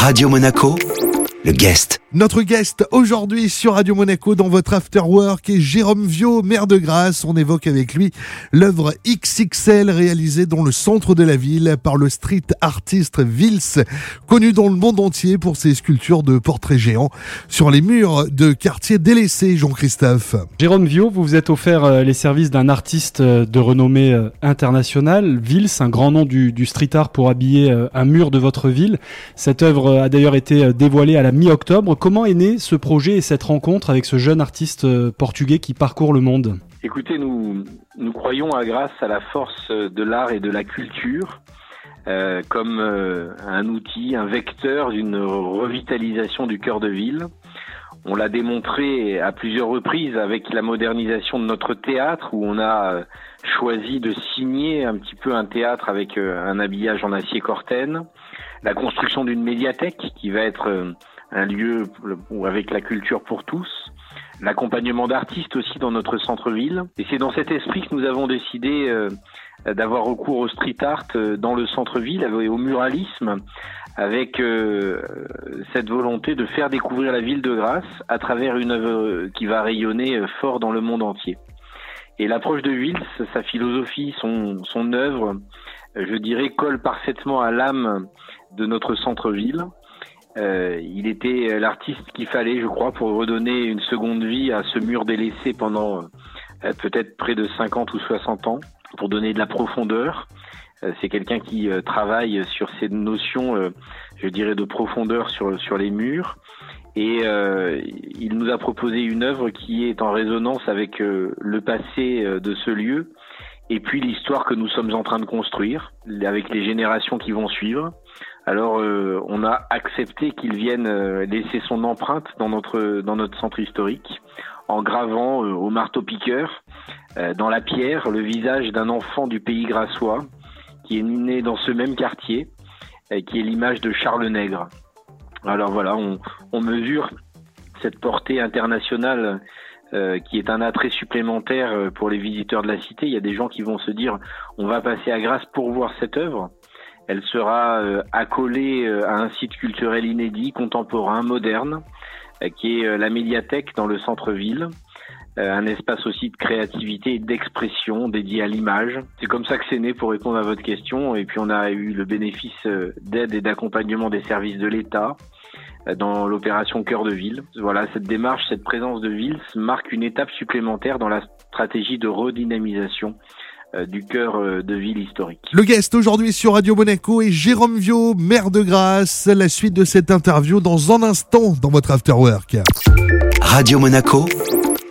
Radio Monaco, le guest. Notre guest aujourd'hui sur Radio Monaco dans votre After Work est Jérôme Viau, maire de Grasse. On évoque avec lui l'œuvre XXL réalisée dans le centre de la ville par le street artiste Vils, connu dans le monde entier pour ses sculptures de portraits géants sur les murs de quartiers délaissés, Jean-Christophe. Jérôme Viau, vous vous êtes offert euh, les services d'un artiste euh, de renommée euh, internationale, Vils, un grand nom du, du street art pour habiller un mur de votre ville. Cette œuvre a d'ailleurs été dévoilée à la mi-octobre. Comment est né ce projet et cette rencontre avec ce jeune artiste euh, portugais qui parcourt le monde? Écoutez, nous, nous croyons à grâce à la force de l'art et de la culture euh, comme euh, un outil, un vecteur d'une revitalisation du cœur de ville. On l'a démontré à plusieurs reprises avec la modernisation de notre théâtre où on a choisi de signer un petit peu un théâtre avec un habillage en acier corten, la construction d'une médiathèque qui va être un lieu avec la culture pour tous, l'accompagnement d'artistes aussi dans notre centre-ville. Et c'est dans cet esprit que nous avons décidé euh, d'avoir recours au street art euh, dans le centre-ville et au muralisme avec euh, cette volonté de faire découvrir la ville de Grasse à travers une œuvre qui va rayonner fort dans le monde entier. Et l'approche de Wills, sa philosophie, son, son œuvre, je dirais, colle parfaitement à l'âme de notre centre-ville. Euh, il était l'artiste qu'il fallait, je crois, pour redonner une seconde vie à ce mur délaissé pendant euh, peut-être près de 50 ou 60 ans, pour donner de la profondeur. Euh, c'est quelqu'un qui travaille sur ces notions, je dirais, de profondeur sur, sur les murs. Et il nous a proposé une œuvre qui est en résonance avec le passé de ce lieu et puis l'histoire que nous sommes en train de construire avec les générations qui vont suivre. Alors, euh, on a accepté qu'il vienne euh, laisser son empreinte dans notre centre historique, en gravant euh, au marteau-piqueur, dans la pierre, le visage d'un enfant du pays grassois qui est né dans ce même quartier, qui est l'image de Charles Nègre. Alors voilà, on, on mesure cette portée internationale qui est un attrait supplémentaire pour les visiteurs de la cité. Il y a des gens qui vont se dire on va passer à Grasse pour voir cette œuvre. Elle sera euh, accolée euh, à un site culturel inédit, contemporain, moderne, euh, qui est la médiathèque dans le centre-ville. Un espace aussi de créativité et d'expression dédié à l'image. C'est comme ça que c'est né pour répondre à votre question. Et puis on a eu le bénéfice d'aide et d'accompagnement des services de l'État dans l'opération Cœur de Ville. Voilà, cette démarche, cette présence de ville marque une étape supplémentaire dans la stratégie de redynamisation du cœur euh, de ville historique. Le guest aujourd'hui sur Radio Monaco est Jérôme Viau, maire de Grasse. La suite de cette interview dans un instant dans votre After Work. Radio Monaco,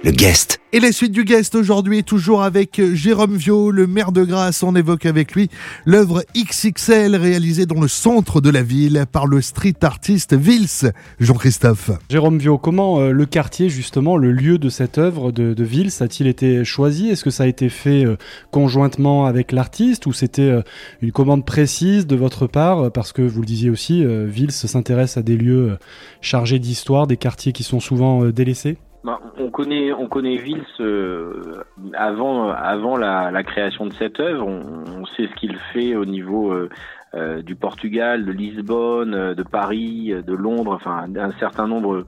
le guest. Et la suite du guest aujourd'hui, toujours avec Jérôme Viau, le maire de Grasse. On évoque avec lui l'œuvre XXL réalisée dans le centre de la ville par le street artiste Vils, Jean-Christophe. Jérôme Viau, comment euh, le quartier, justement, le lieu de cette œuvre de, de Vils, a-t-il été choisi? Est-ce que ça a été fait euh, conjointement avec l'artiste ou c'était euh, une commande précise de votre part? Parce que vous le disiez aussi, Vils s'intéresse à des lieux chargés d'histoire, des quartiers qui sont souvent délaissés bah, on connaît, on connaît Vils euh, avant, avant la, création de cette œuvre. On, sait ce qu'il fait au niveau euh, euh, du Portugal, de Lisbonne, de Paris, de Londres, enfin un certain nombre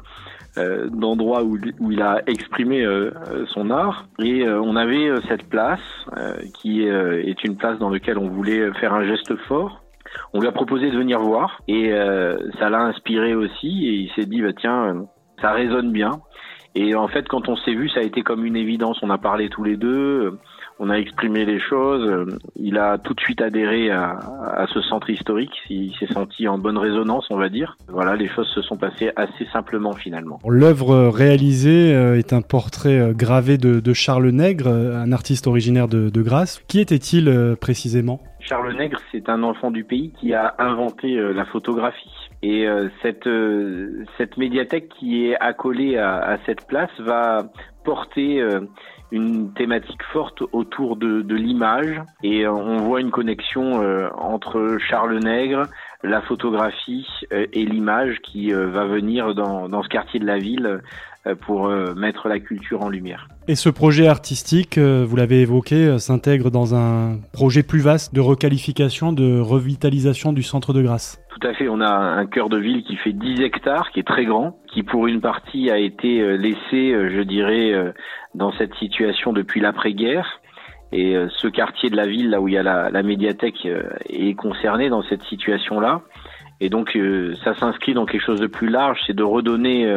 d'endroits où, où, il a exprimé son art. Et on avait cette place qui est une place dans laquelle on voulait faire un geste fort. On lui a proposé de venir voir et ça l'a inspiré aussi et il s'est dit bah tiens ça résonne bien et en fait, quand on s'est vu, ça a été comme une évidence. On a parlé tous les deux, on a exprimé les choses. Il a tout de suite adhéré à, à ce centre historique. Il s'est senti en bonne résonance, on va dire. Voilà, les choses se sont passées assez simplement finalement. L'œuvre réalisée euh, est un portrait euh, gravé de, de Charles Nègre, euh, un artiste originaire de, de Grasse. Qui était-il précisément? Charles Nègre, c'est un enfant du pays qui a inventé la photographie. Et euh, cette, euh, cette médiathèque qui est accolée à, à cette place va porter euh, une thématique forte autour de, de l'image et on voit une connexion entre Charles Nègre, la photographie et l'image qui va venir dans, dans, ce quartier de la ville pour mettre la culture en lumière. Et ce projet artistique, vous l'avez évoqué, s'intègre dans un projet plus vaste de requalification, de revitalisation du centre de Grasse. Tout à fait, on a un cœur de ville qui fait 10 hectares, qui est très grand, qui pour une partie a été laissé, je dirais, dans cette situation depuis l'après-guerre et euh, ce quartier de la ville, là où il y a la, la médiathèque, euh, est concerné dans cette situation-là. Et donc euh, ça s'inscrit dans quelque chose de plus large, c'est de redonner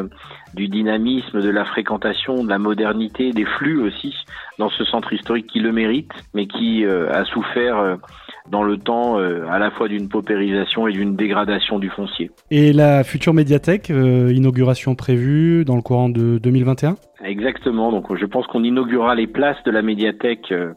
du dynamisme, de la fréquentation, de la modernité, des flux aussi dans ce centre historique qui le mérite, mais qui a souffert dans le temps à la fois d'une paupérisation et d'une dégradation du foncier. Et la future médiathèque, inauguration prévue dans le courant de 2021 Exactement. Donc, je pense qu'on inaugurera les places de la médiathèque euh,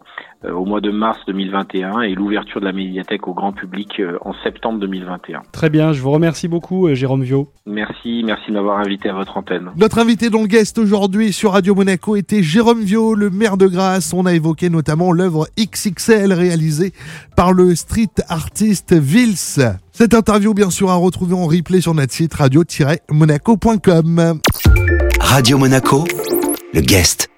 euh, au mois de mars 2021 et l'ouverture de la médiathèque au grand public euh, en septembre 2021. Très bien. Je vous remercie beaucoup, Jérôme Viau. Merci. Merci de m'avoir invité à votre antenne. Notre invité dans le guest aujourd'hui sur Radio Monaco était Jérôme Viau, le maire de Grasse. On a évoqué notamment l'œuvre XXL réalisée par le street artiste Vils. Cette interview, bien sûr, à retrouver en replay sur notre site radio-monaco.com. Radio Monaco le guest.